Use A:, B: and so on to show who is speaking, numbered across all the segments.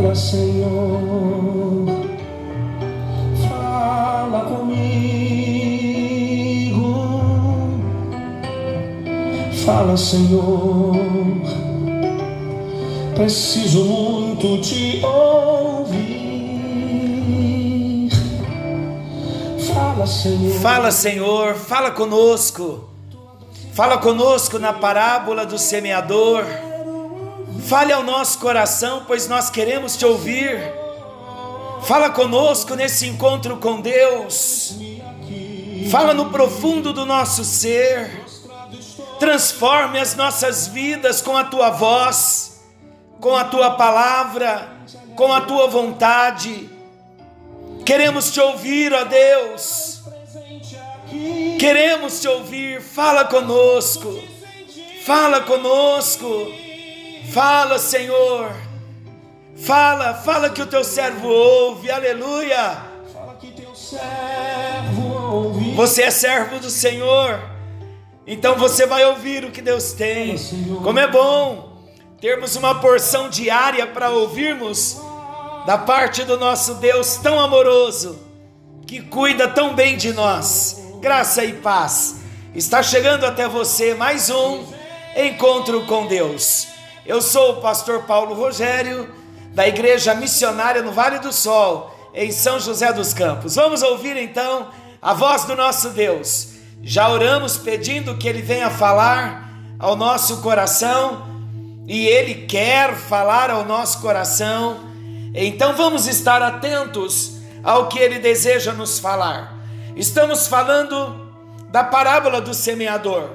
A: Fala, Senhor, fala comigo. Fala, Senhor, preciso muito te ouvir. Fala, Senhor.
B: Fala, Senhor, fala conosco. Fala conosco na parábola do semeador. Fale ao nosso coração, pois nós queremos te ouvir. Fala conosco nesse encontro com Deus. Fala no profundo do nosso ser. Transforme as nossas vidas com a tua voz, com a tua palavra, com a tua vontade. Queremos te ouvir, ó Deus. Queremos te ouvir. Fala conosco. Fala conosco. Fala, Senhor. Fala, fala que o teu servo ouve. Aleluia. Você é servo do Senhor. Então você vai ouvir o que Deus tem. Como é bom termos uma porção diária para ouvirmos da parte do nosso Deus tão amoroso, que cuida tão bem de nós. Graça e paz. Está chegando até você mais um encontro com Deus. Eu sou o pastor Paulo Rogério, da Igreja Missionária no Vale do Sol, em São José dos Campos. Vamos ouvir então a voz do nosso Deus. Já oramos pedindo que Ele venha falar ao nosso coração e Ele quer falar ao nosso coração. Então vamos estar atentos ao que Ele deseja nos falar. Estamos falando da parábola do semeador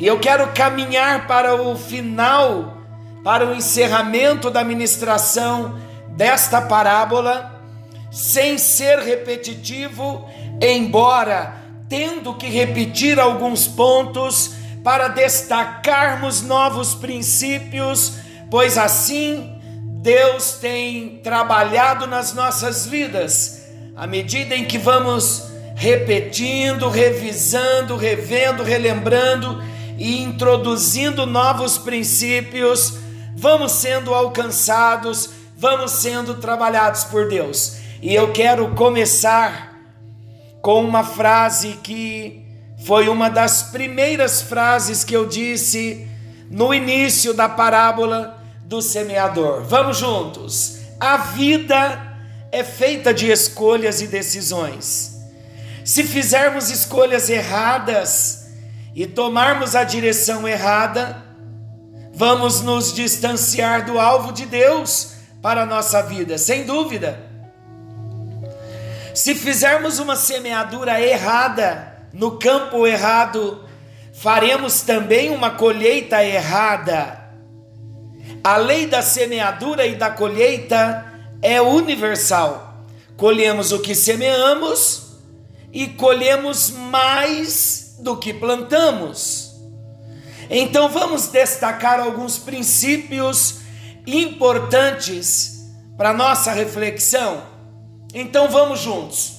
B: e eu quero caminhar para o final para o encerramento da ministração desta parábola, sem ser repetitivo, embora tendo que repetir alguns pontos para destacarmos novos princípios, pois assim Deus tem trabalhado nas nossas vidas, à medida em que vamos repetindo, revisando, revendo, relembrando e introduzindo novos princípios vamos sendo alcançados, vamos sendo trabalhados por Deus. E eu quero começar com uma frase que foi uma das primeiras frases que eu disse no início da parábola do semeador. Vamos juntos. A vida é feita de escolhas e decisões. Se fizermos escolhas erradas e tomarmos a direção errada, vamos nos distanciar do alvo de Deus para a nossa vida, sem dúvida. Se fizermos uma semeadura errada, no campo errado, faremos também uma colheita errada. A lei da semeadura e da colheita é universal. Colhemos o que semeamos e colhemos mais do que plantamos. Então vamos destacar alguns princípios importantes para nossa reflexão. Então vamos juntos.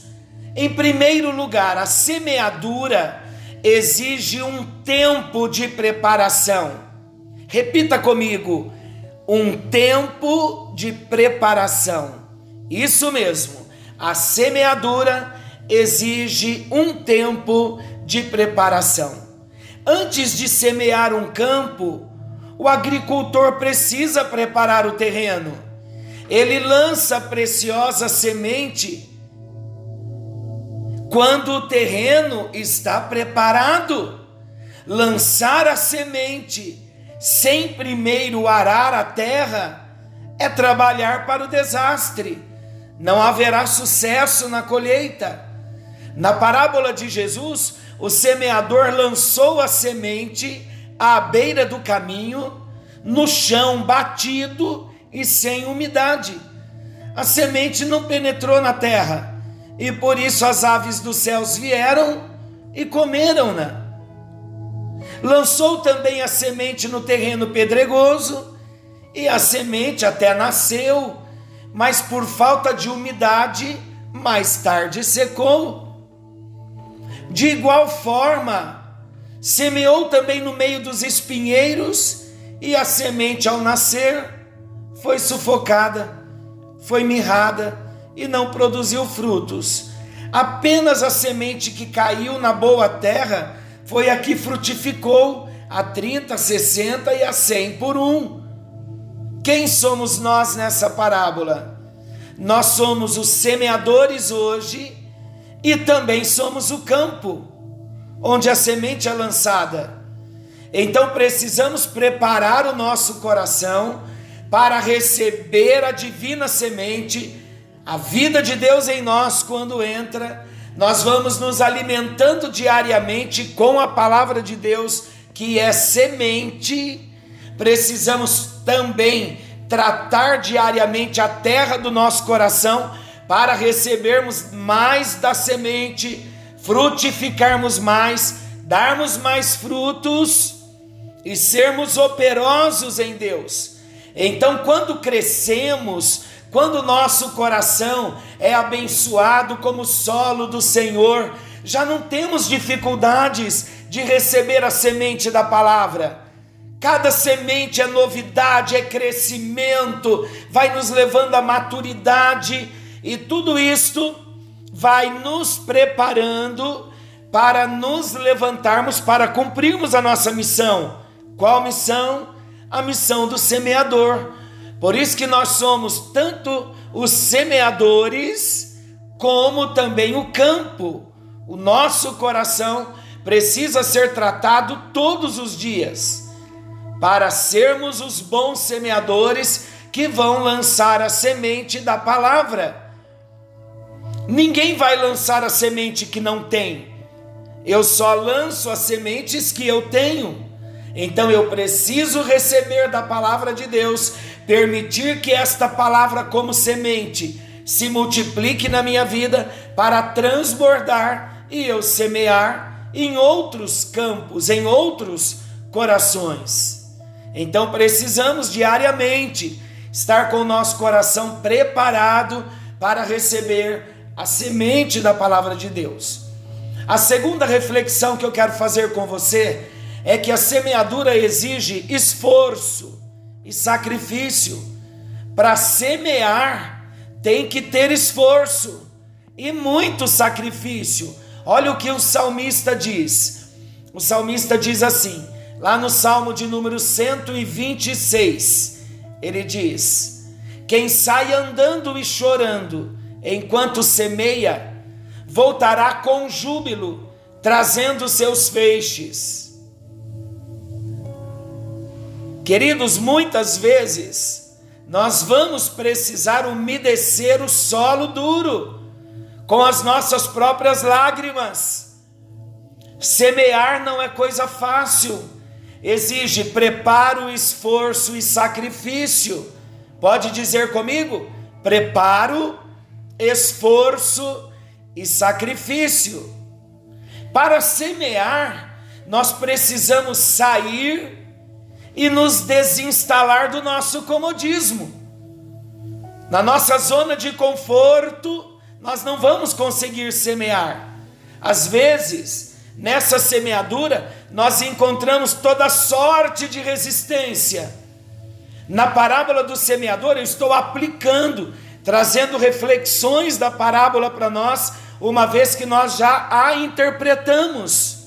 B: Em primeiro lugar, a semeadura exige um tempo de preparação. Repita comigo: um tempo de preparação. Isso mesmo, a semeadura exige um tempo de preparação. Antes de semear um campo, o agricultor precisa preparar o terreno. Ele lança preciosa semente quando o terreno está preparado. Lançar a semente sem primeiro arar a terra é trabalhar para o desastre. Não haverá sucesso na colheita. Na parábola de Jesus, o semeador lançou a semente à beira do caminho, no chão batido e sem umidade. A semente não penetrou na terra, e por isso as aves dos céus vieram e comeram-na. Lançou também a semente no terreno pedregoso, e a semente até nasceu, mas por falta de umidade, mais tarde secou. De igual forma, semeou também no meio dos espinheiros, e a semente, ao nascer, foi sufocada, foi mirrada e não produziu frutos. Apenas a semente que caiu na boa terra foi a que frutificou a 30, 60 e a 100 por um. Quem somos nós nessa parábola? Nós somos os semeadores hoje e também somos o campo onde a semente é lançada. Então precisamos preparar o nosso coração para receber a divina semente, a vida de Deus em nós quando entra. Nós vamos nos alimentando diariamente com a palavra de Deus, que é semente. Precisamos também tratar diariamente a terra do nosso coração para recebermos mais da semente, frutificarmos mais, darmos mais frutos e sermos operosos em Deus. Então, quando crescemos, quando nosso coração é abençoado como solo do Senhor, já não temos dificuldades de receber a semente da palavra. Cada semente é novidade, é crescimento, vai nos levando à maturidade e tudo isto vai nos preparando para nos levantarmos para cumprirmos a nossa missão. Qual missão? A missão do semeador. Por isso que nós somos tanto os semeadores como também o campo. O nosso coração precisa ser tratado todos os dias para sermos os bons semeadores que vão lançar a semente da palavra. Ninguém vai lançar a semente que não tem. Eu só lanço as sementes que eu tenho. Então eu preciso receber da palavra de Deus, permitir que esta palavra, como semente, se multiplique na minha vida para transbordar e eu semear em outros campos, em outros corações. Então precisamos diariamente estar com o nosso coração preparado para receber a semente da palavra de Deus. A segunda reflexão que eu quero fazer com você é que a semeadura exige esforço e sacrifício. Para semear, tem que ter esforço e muito sacrifício. Olha o que o salmista diz. O salmista diz assim: Lá no Salmo de número 126, ele diz: Quem sai andando e chorando enquanto semeia, voltará com júbilo, trazendo seus feixes. Queridos, muitas vezes nós vamos precisar umedecer o solo duro com as nossas próprias lágrimas. Semear não é coisa fácil exige preparo, esforço e sacrifício. Pode dizer comigo? Preparo, esforço e sacrifício. Para semear, nós precisamos sair e nos desinstalar do nosso comodismo. Na nossa zona de conforto, nós não vamos conseguir semear. Às vezes, Nessa semeadura, nós encontramos toda sorte de resistência. Na parábola do semeador, eu estou aplicando, trazendo reflexões da parábola para nós, uma vez que nós já a interpretamos.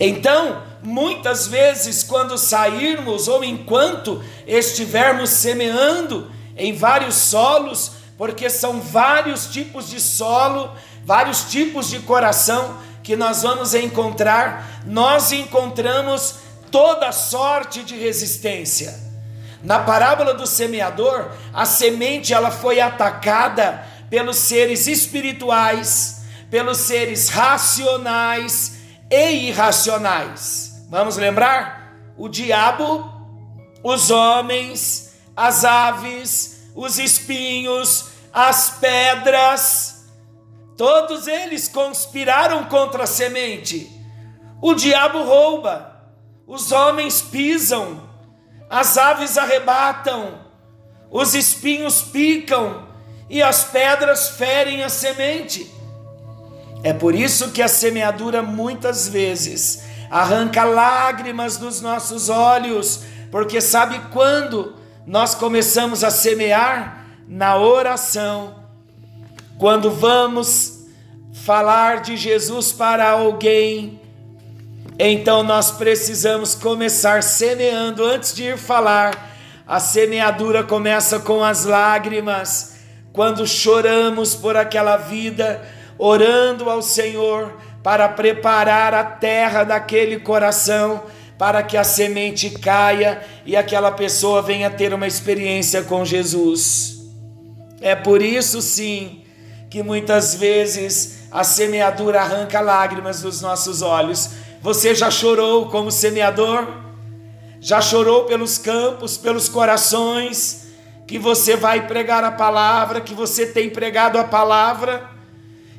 B: Então, muitas vezes, quando sairmos ou enquanto estivermos semeando em vários solos, porque são vários tipos de solo, vários tipos de coração, que nós vamos encontrar, nós encontramos toda sorte de resistência. Na parábola do semeador, a semente ela foi atacada pelos seres espirituais, pelos seres racionais e irracionais. Vamos lembrar? O diabo, os homens, as aves, os espinhos, as pedras, Todos eles conspiraram contra a semente. O diabo rouba, os homens pisam, as aves arrebatam, os espinhos picam e as pedras ferem a semente. É por isso que a semeadura muitas vezes arranca lágrimas dos nossos olhos, porque sabe quando nós começamos a semear? Na oração. Quando vamos falar de Jesus para alguém, então nós precisamos começar semeando antes de ir falar. A semeadura começa com as lágrimas, quando choramos por aquela vida, orando ao Senhor para preparar a terra daquele coração, para que a semente caia e aquela pessoa venha ter uma experiência com Jesus. É por isso, sim, que muitas vezes a semeadura arranca lágrimas dos nossos olhos. Você já chorou como semeador? Já chorou pelos campos, pelos corações, que você vai pregar a palavra, que você tem pregado a palavra?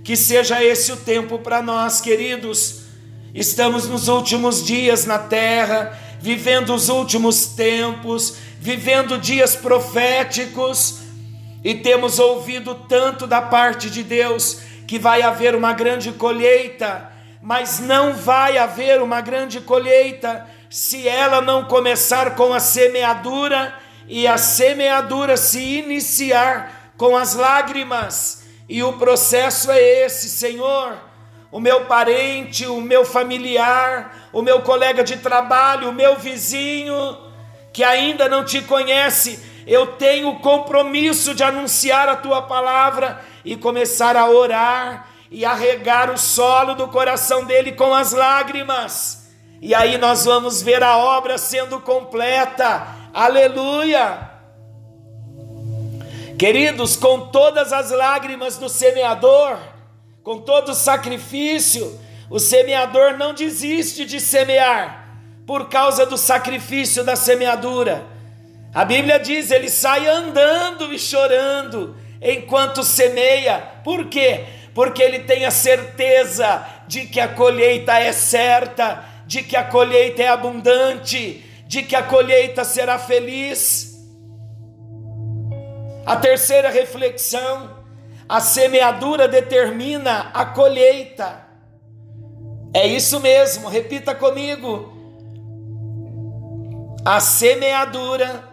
B: Que seja esse o tempo para nós, queridos. Estamos nos últimos dias na terra, vivendo os últimos tempos, vivendo dias proféticos, e temos ouvido tanto da parte de Deus que vai haver uma grande colheita, mas não vai haver uma grande colheita se ela não começar com a semeadura e a semeadura se iniciar com as lágrimas. E o processo é esse, Senhor. O meu parente, o meu familiar, o meu colega de trabalho, o meu vizinho, que ainda não te conhece, eu tenho o compromisso de anunciar a tua palavra e começar a orar e a regar o solo do coração dele com as lágrimas. E aí nós vamos ver a obra sendo completa. Aleluia! Queridos, com todas as lágrimas do semeador, com todo o sacrifício, o semeador não desiste de semear por causa do sacrifício da semeadura. A Bíblia diz: ele sai andando e chorando enquanto semeia. Por quê? Porque ele tem a certeza de que a colheita é certa, de que a colheita é abundante, de que a colheita será feliz. A terceira reflexão: a semeadura determina a colheita. É isso mesmo, repita comigo. A semeadura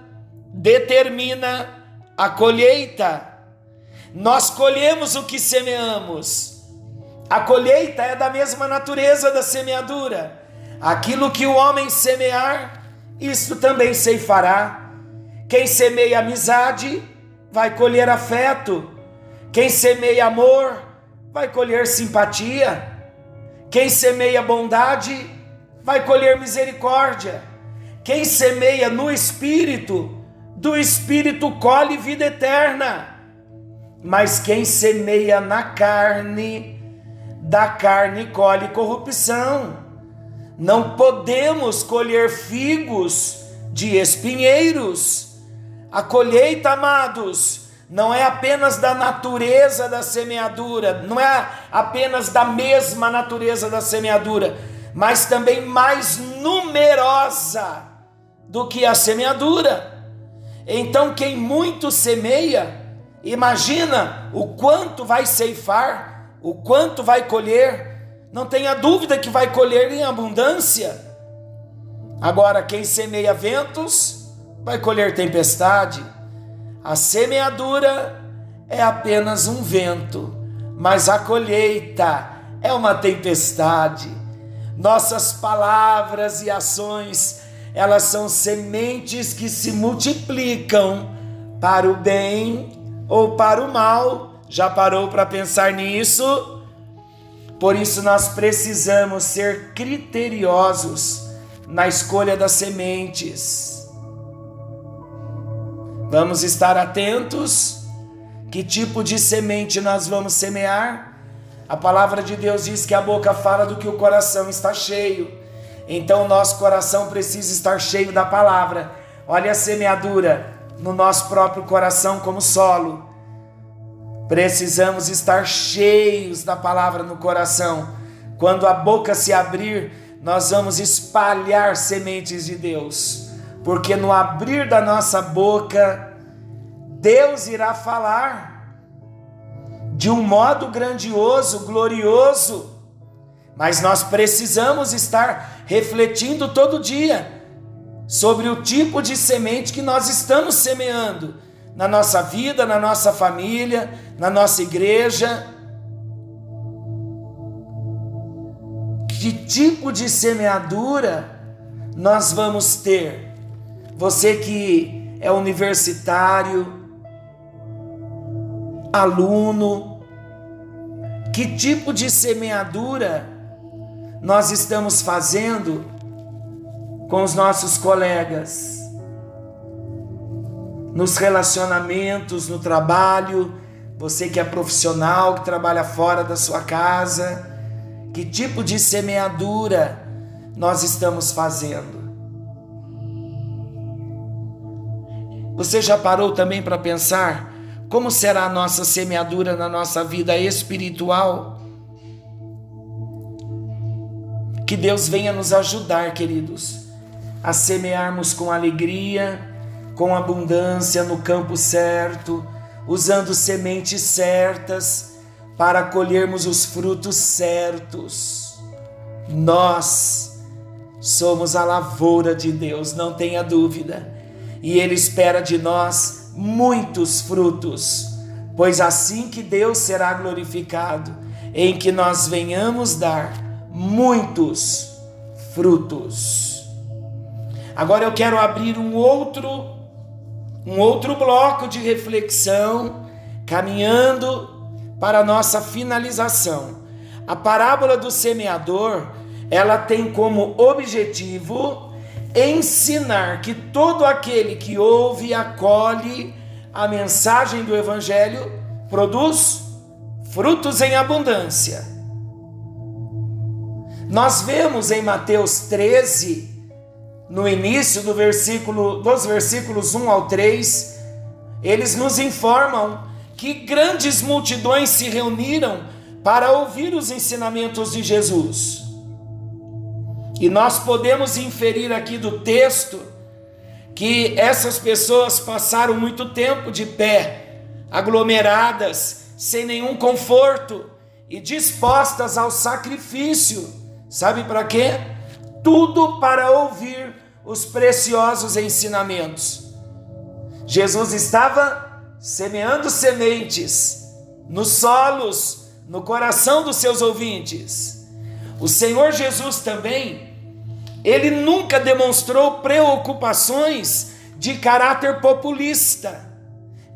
B: determina a colheita. Nós colhemos o que semeamos. A colheita é da mesma natureza da semeadura. Aquilo que o homem semear, isso também ceifará. Quem semeia amizade, vai colher afeto. Quem semeia amor, vai colher simpatia. Quem semeia bondade, vai colher misericórdia. Quem semeia no espírito, do espírito colhe vida eterna. Mas quem semeia na carne, da carne colhe corrupção. Não podemos colher figos de espinheiros. A colheita, amados, não é apenas da natureza da semeadura, não é apenas da mesma natureza da semeadura, mas também mais numerosa do que a semeadura. Então, quem muito semeia, imagina o quanto vai ceifar, o quanto vai colher, não tenha dúvida que vai colher em abundância. Agora, quem semeia ventos, vai colher tempestade. A semeadura é apenas um vento, mas a colheita é uma tempestade. Nossas palavras e ações, elas são sementes que se multiplicam para o bem ou para o mal. Já parou para pensar nisso? Por isso nós precisamos ser criteriosos na escolha das sementes. Vamos estar atentos. Que tipo de semente nós vamos semear? A palavra de Deus diz que a boca fala do que o coração está cheio. Então o nosso coração precisa estar cheio da palavra. Olha a semeadura no nosso próprio coração como solo. Precisamos estar cheios da palavra no coração. Quando a boca se abrir, nós vamos espalhar sementes de Deus. Porque no abrir da nossa boca, Deus irá falar de um modo grandioso, glorioso, mas nós precisamos estar refletindo todo dia sobre o tipo de semente que nós estamos semeando na nossa vida, na nossa família, na nossa igreja. Que tipo de semeadura nós vamos ter? Você que é universitário, aluno, que tipo de semeadura nós estamos fazendo com os nossos colegas, nos relacionamentos, no trabalho, você que é profissional, que trabalha fora da sua casa, que tipo de semeadura nós estamos fazendo? Você já parou também para pensar como será a nossa semeadura na nossa vida espiritual? Que Deus venha nos ajudar, queridos, a semearmos com alegria, com abundância no campo certo, usando sementes certas para colhermos os frutos certos. Nós somos a lavoura de Deus, não tenha dúvida, e Ele espera de nós muitos frutos, pois assim que Deus será glorificado, em que nós venhamos dar muitos frutos. Agora eu quero abrir um outro um outro bloco de reflexão, caminhando para a nossa finalização. A parábola do semeador, ela tem como objetivo ensinar que todo aquele que ouve e acolhe a mensagem do evangelho produz frutos em abundância. Nós vemos em Mateus 13 no início do versículo, dos versículos 1 ao 3, eles nos informam que grandes multidões se reuniram para ouvir os ensinamentos de Jesus. E nós podemos inferir aqui do texto que essas pessoas passaram muito tempo de pé, aglomeradas, sem nenhum conforto e dispostas ao sacrifício. Sabe para quê? tudo para ouvir os preciosos ensinamentos. Jesus estava semeando sementes nos solos, no coração dos seus ouvintes. O Senhor Jesus também, ele nunca demonstrou preocupações de caráter populista.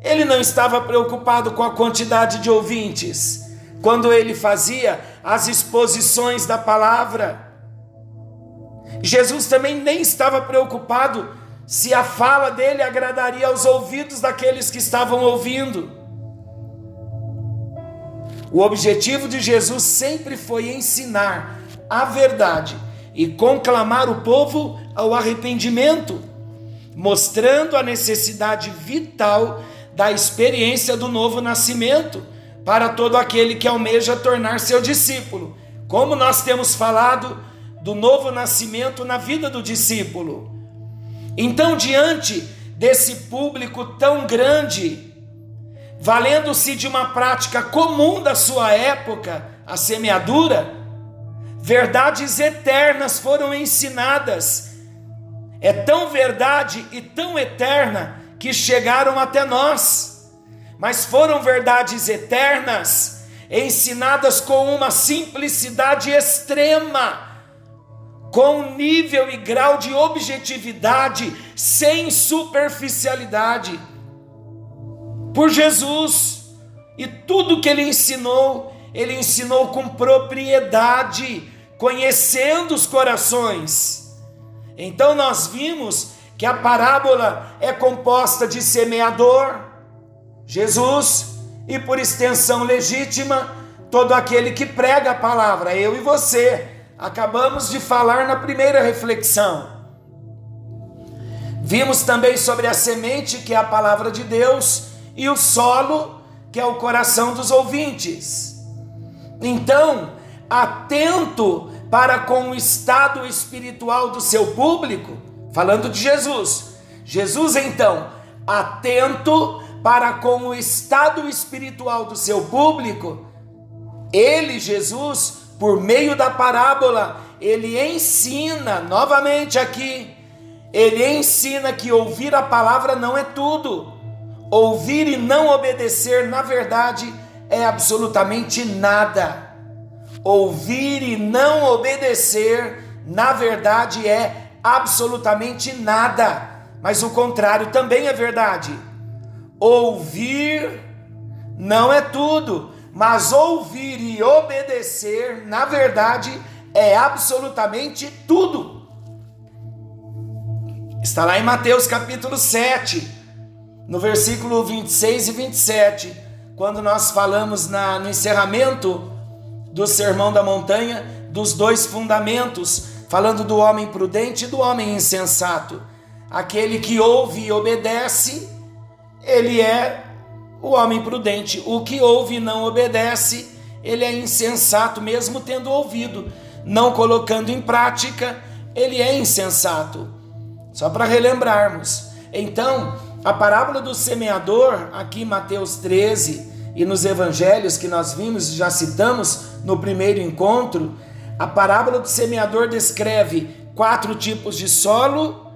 B: Ele não estava preocupado com a quantidade de ouvintes quando ele fazia as exposições da palavra. Jesus também nem estava preocupado se a fala dele agradaria aos ouvidos daqueles que estavam ouvindo. O objetivo de Jesus sempre foi ensinar a verdade e conclamar o povo ao arrependimento, mostrando a necessidade vital da experiência do novo nascimento para todo aquele que almeja tornar seu discípulo. Como nós temos falado, do novo nascimento na vida do discípulo. Então, diante desse público tão grande, valendo-se de uma prática comum da sua época, a semeadura, verdades eternas foram ensinadas. É tão verdade e tão eterna que chegaram até nós, mas foram verdades eternas ensinadas com uma simplicidade extrema com nível e grau de objetividade, sem superficialidade. Por Jesus e tudo que ele ensinou, ele ensinou com propriedade, conhecendo os corações. Então nós vimos que a parábola é composta de semeador, Jesus, e por extensão legítima, todo aquele que prega a palavra, eu e você acabamos de falar na primeira reflexão. Vimos também sobre a semente, que é a palavra de Deus, e o solo, que é o coração dos ouvintes. Então, atento para com o estado espiritual do seu público, Falando de Jesus. Jesus, então, atento para com o estado espiritual do seu público, ele, Jesus, por meio da parábola, ele ensina, novamente aqui, ele ensina que ouvir a palavra não é tudo. Ouvir e não obedecer, na verdade, é absolutamente nada. Ouvir e não obedecer, na verdade, é absolutamente nada. Mas o contrário também é verdade. Ouvir não é tudo, mas ouvir e obedecer, na verdade, é absolutamente tudo. Está lá em Mateus capítulo 7, no versículo 26 e 27, quando nós falamos na, no encerramento do Sermão da Montanha dos dois fundamentos, falando do homem prudente e do homem insensato. Aquele que ouve e obedece, ele é o homem prudente. O que ouve e não obedece, ele é insensato, mesmo tendo ouvido não colocando em prática, ele é insensato. Só para relembrarmos. Então, a parábola do semeador, aqui Mateus 13 e nos evangelhos que nós vimos e já citamos no primeiro encontro, a parábola do semeador descreve quatro tipos de solo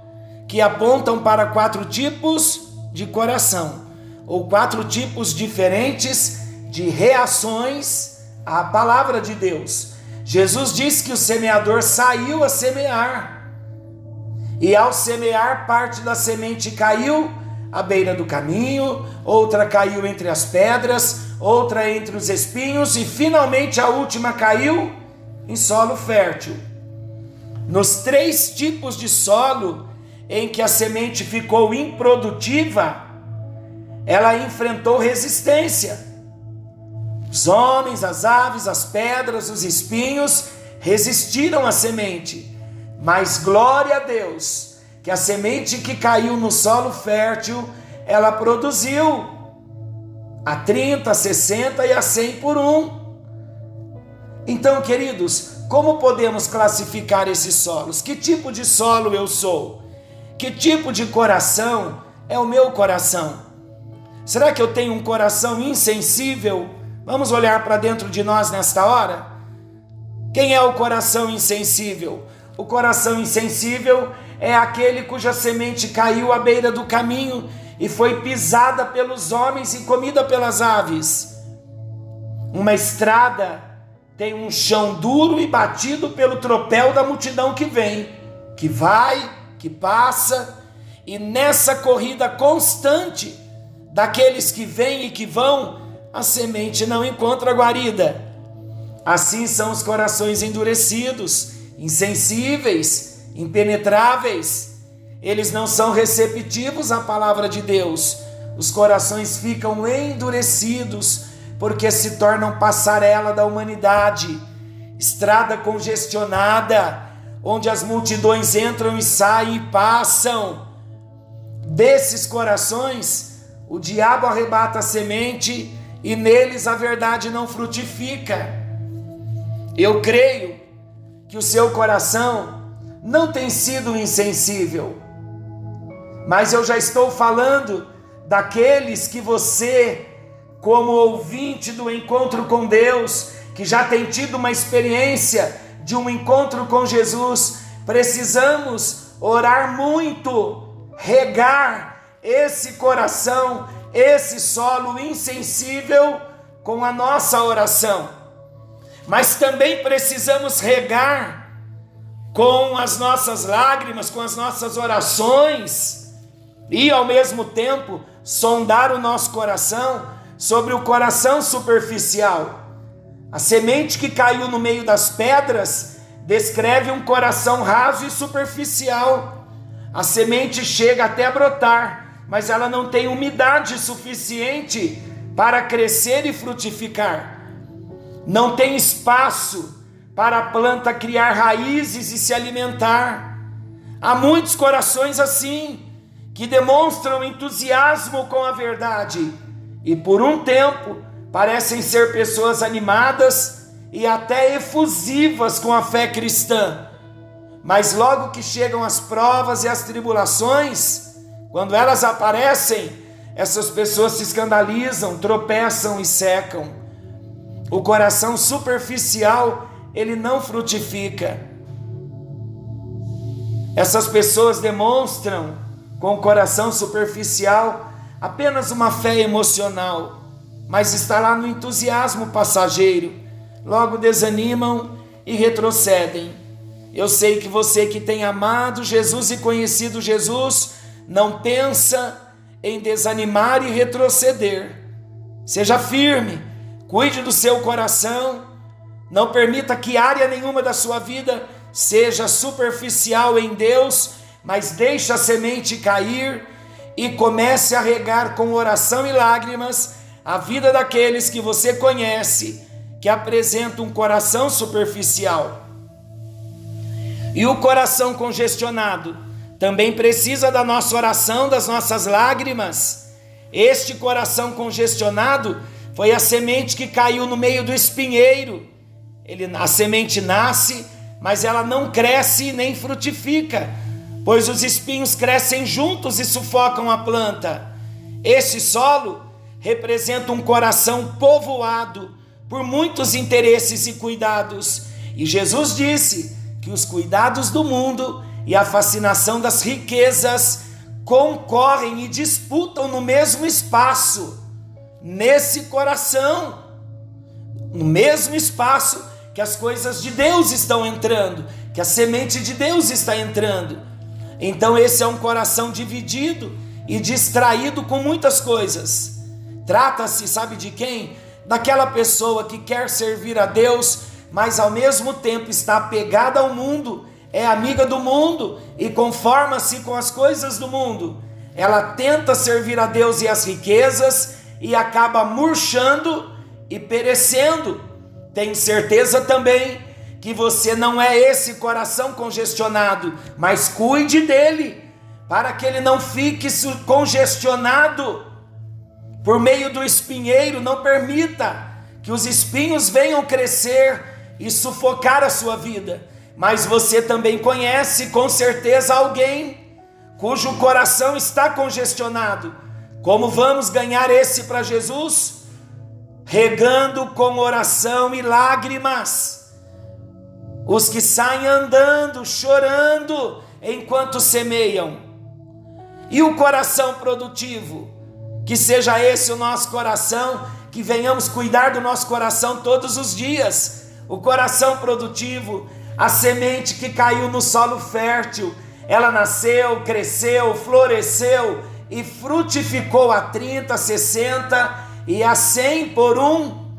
B: que apontam para quatro tipos de coração, ou quatro tipos diferentes de reações à palavra de Deus. Jesus disse que o semeador saiu a semear. E ao semear, parte da semente caiu à beira do caminho, outra caiu entre as pedras, outra entre os espinhos e finalmente a última caiu em solo fértil. Nos três tipos de solo em que a semente ficou improdutiva, ela enfrentou resistência. Os homens, as aves, as pedras, os espinhos resistiram à semente, mas glória a Deus, que a semente que caiu no solo fértil, ela produziu a 30, a 60 e a 100 por um. Então, queridos, como podemos classificar esses solos? Que tipo de solo eu sou? Que tipo de coração é o meu coração? Será que eu tenho um coração insensível Vamos olhar para dentro de nós nesta hora? Quem é o coração insensível? O coração insensível é aquele cuja semente caiu à beira do caminho e foi pisada pelos homens e comida pelas aves. Uma estrada tem um chão duro e batido pelo tropel da multidão que vem, que vai, que passa, e nessa corrida constante daqueles que vêm e que vão, a semente não encontra guarida. Assim são os corações endurecidos, insensíveis, impenetráveis. Eles não são receptivos à palavra de Deus. Os corações ficam endurecidos porque se tornam passarela da humanidade, estrada congestionada, onde as multidões entram e saem e passam. Desses corações, o diabo arrebata a semente e neles a verdade não frutifica. Eu creio que o seu coração não tem sido insensível, mas eu já estou falando daqueles que você, como ouvinte do encontro com Deus, que já tem tido uma experiência de um encontro com Jesus, precisamos orar muito, regar esse coração esse solo insensível com a nossa oração. Mas também precisamos regar com as nossas lágrimas, com as nossas orações e ao mesmo tempo sondar o nosso coração sobre o coração superficial. A semente que caiu no meio das pedras descreve um coração raso e superficial. A semente chega até brotar, mas ela não tem umidade suficiente para crescer e frutificar. Não tem espaço para a planta criar raízes e se alimentar. Há muitos corações assim, que demonstram entusiasmo com a verdade e por um tempo parecem ser pessoas animadas e até efusivas com a fé cristã. Mas logo que chegam as provas e as tribulações, quando elas aparecem, essas pessoas se escandalizam, tropeçam e secam. O coração superficial, ele não frutifica. Essas pessoas demonstram com o coração superficial apenas uma fé emocional, mas está lá no entusiasmo passageiro. Logo desanimam e retrocedem. Eu sei que você que tem amado Jesus e conhecido Jesus não pensa em desanimar e retroceder. Seja firme, cuide do seu coração, não permita que área nenhuma da sua vida seja superficial em Deus, mas deixe a semente cair e comece a regar com oração e lágrimas a vida daqueles que você conhece, que apresentam um coração superficial. E o coração congestionado também precisa da nossa oração, das nossas lágrimas. Este coração congestionado foi a semente que caiu no meio do espinheiro. Ele, a semente nasce, mas ela não cresce nem frutifica, pois os espinhos crescem juntos e sufocam a planta. Esse solo representa um coração povoado por muitos interesses e cuidados. E Jesus disse que os cuidados do mundo e a fascinação das riquezas concorrem e disputam no mesmo espaço, nesse coração, no mesmo espaço que as coisas de Deus estão entrando, que a semente de Deus está entrando. Então, esse é um coração dividido e distraído com muitas coisas. Trata-se, sabe de quem? Daquela pessoa que quer servir a Deus, mas ao mesmo tempo está apegada ao mundo, é amiga do mundo e conforma-se com as coisas do mundo. Ela tenta servir a Deus e as riquezas e acaba murchando e perecendo tenho certeza também que você não é esse coração congestionado, mas cuide dele, para que ele não fique congestionado por meio do espinheiro. Não permita que os espinhos venham crescer e sufocar a sua vida. Mas você também conhece com certeza alguém cujo coração está congestionado. Como vamos ganhar esse para Jesus? Regando com oração e lágrimas. Os que saem andando, chorando, enquanto semeiam. E o coração produtivo, que seja esse o nosso coração, que venhamos cuidar do nosso coração todos os dias. O coração produtivo, a semente que caiu no solo fértil, ela nasceu, cresceu, floresceu e frutificou a 30, 60 e a cem por um.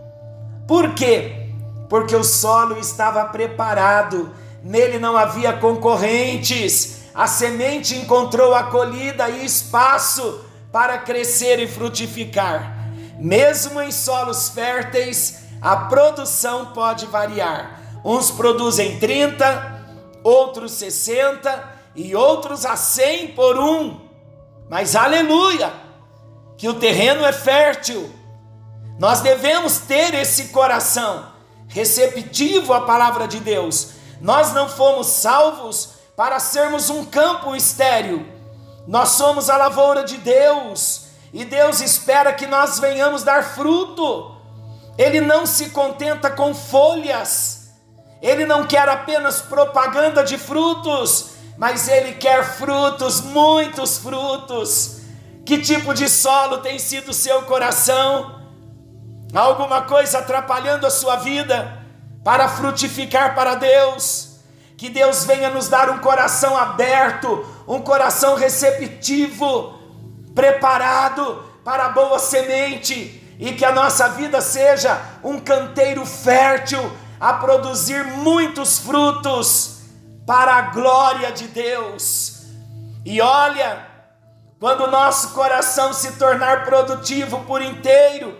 B: Por quê? Porque o solo estava preparado, nele não havia concorrentes, a semente encontrou acolhida e espaço para crescer e frutificar. Mesmo em solos férteis, a produção pode variar. Uns produzem 30, outros 60 e outros a 100 por um. Mas aleluia! Que o terreno é fértil, nós devemos ter esse coração receptivo à palavra de Deus. Nós não fomos salvos para sermos um campo estéril. Nós somos a lavoura de Deus e Deus espera que nós venhamos dar fruto. Ele não se contenta com folhas. Ele não quer apenas propaganda de frutos, mas ele quer frutos, muitos frutos. Que tipo de solo tem sido seu coração? Alguma coisa atrapalhando a sua vida para frutificar para Deus. Que Deus venha nos dar um coração aberto, um coração receptivo, preparado para a boa semente e que a nossa vida seja um canteiro fértil a produzir muitos frutos para a glória de Deus. E olha, quando o nosso coração se tornar produtivo por inteiro,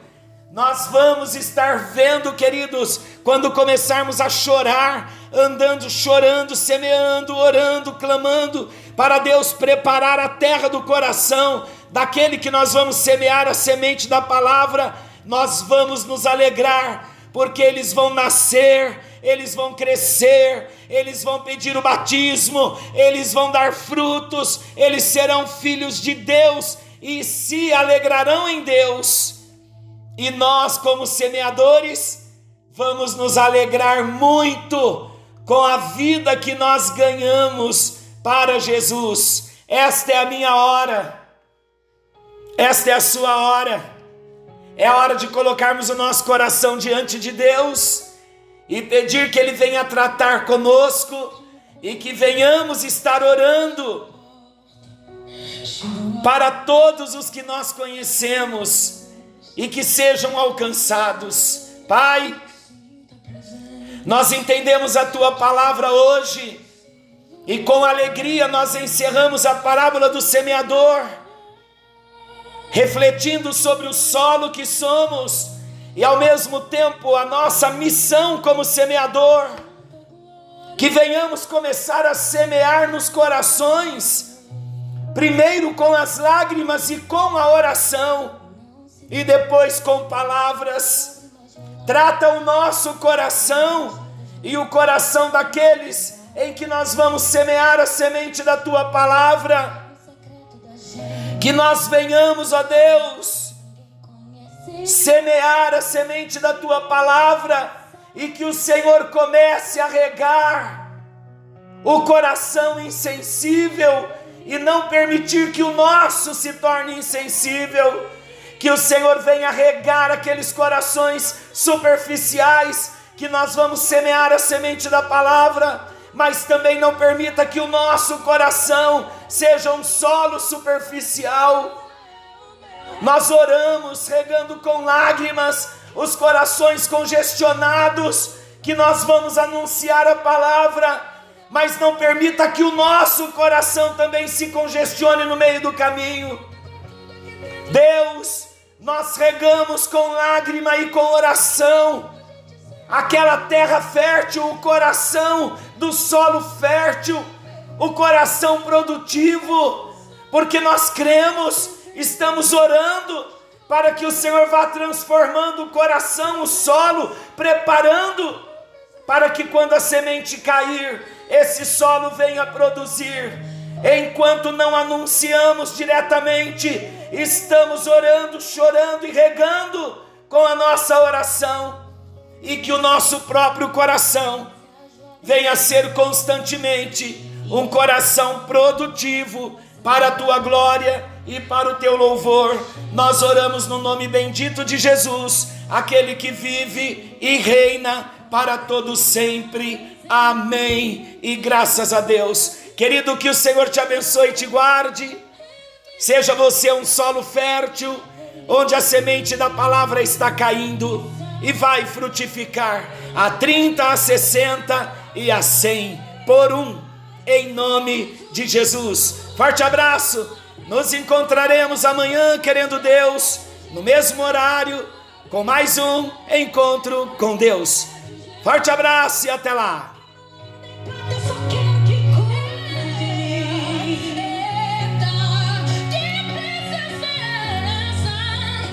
B: nós vamos estar vendo, queridos, quando começarmos a chorar, andando, chorando, semeando, orando, clamando, para Deus preparar a terra do coração daquele que nós vamos semear a semente da palavra, nós vamos nos alegrar, porque eles vão nascer eles vão crescer, eles vão pedir o batismo, eles vão dar frutos, eles serão filhos de Deus e se alegrarão em Deus. E nós, como semeadores, vamos nos alegrar muito com a vida que nós ganhamos para Jesus. Esta é a minha hora, esta é a sua hora. É a hora de colocarmos o nosso coração diante de Deus e pedir que Ele venha tratar conosco e que venhamos estar orando para todos os que nós conhecemos e que sejam alcançados. Pai, nós entendemos a tua palavra hoje e com alegria nós encerramos a parábola do semeador refletindo sobre o solo que somos e ao mesmo tempo a nossa missão como semeador. Que venhamos começar a semear nos corações, primeiro com as lágrimas e com a oração, e depois com palavras. Trata o nosso coração e o coração daqueles em que nós vamos semear a semente da tua palavra que nós venhamos, ó Deus, semear a semente da tua palavra e que o Senhor comece a regar o coração insensível e não permitir que o nosso se torne insensível. Que o Senhor venha regar aqueles corações superficiais, que nós vamos semear a semente da palavra mas também não permita que o nosso coração seja um solo superficial. Nós oramos regando com lágrimas os corações congestionados, que nós vamos anunciar a palavra, mas não permita que o nosso coração também se congestione no meio do caminho. Deus, nós regamos com lágrima e com oração aquela terra fértil, o coração do solo fértil, o coração produtivo, porque nós cremos, estamos orando para que o Senhor vá transformando o coração, o solo, preparando para que quando a semente cair, esse solo venha produzir. Enquanto não anunciamos diretamente, estamos orando, chorando e regando com a nossa oração e que o nosso próprio coração venha a ser constantemente um coração produtivo para a tua glória e para o teu louvor. Nós oramos no nome bendito de Jesus, aquele que vive e reina para todo sempre. Amém. E graças a Deus. Querido, que o Senhor te abençoe e te guarde. Seja você um solo fértil, onde a semente da palavra está caindo e vai frutificar a 30, a 60 e a 100 por um, em nome de Jesus. Forte abraço, nos encontraremos amanhã, querendo Deus, no mesmo horário, com mais um encontro com Deus. Forte abraço e até lá!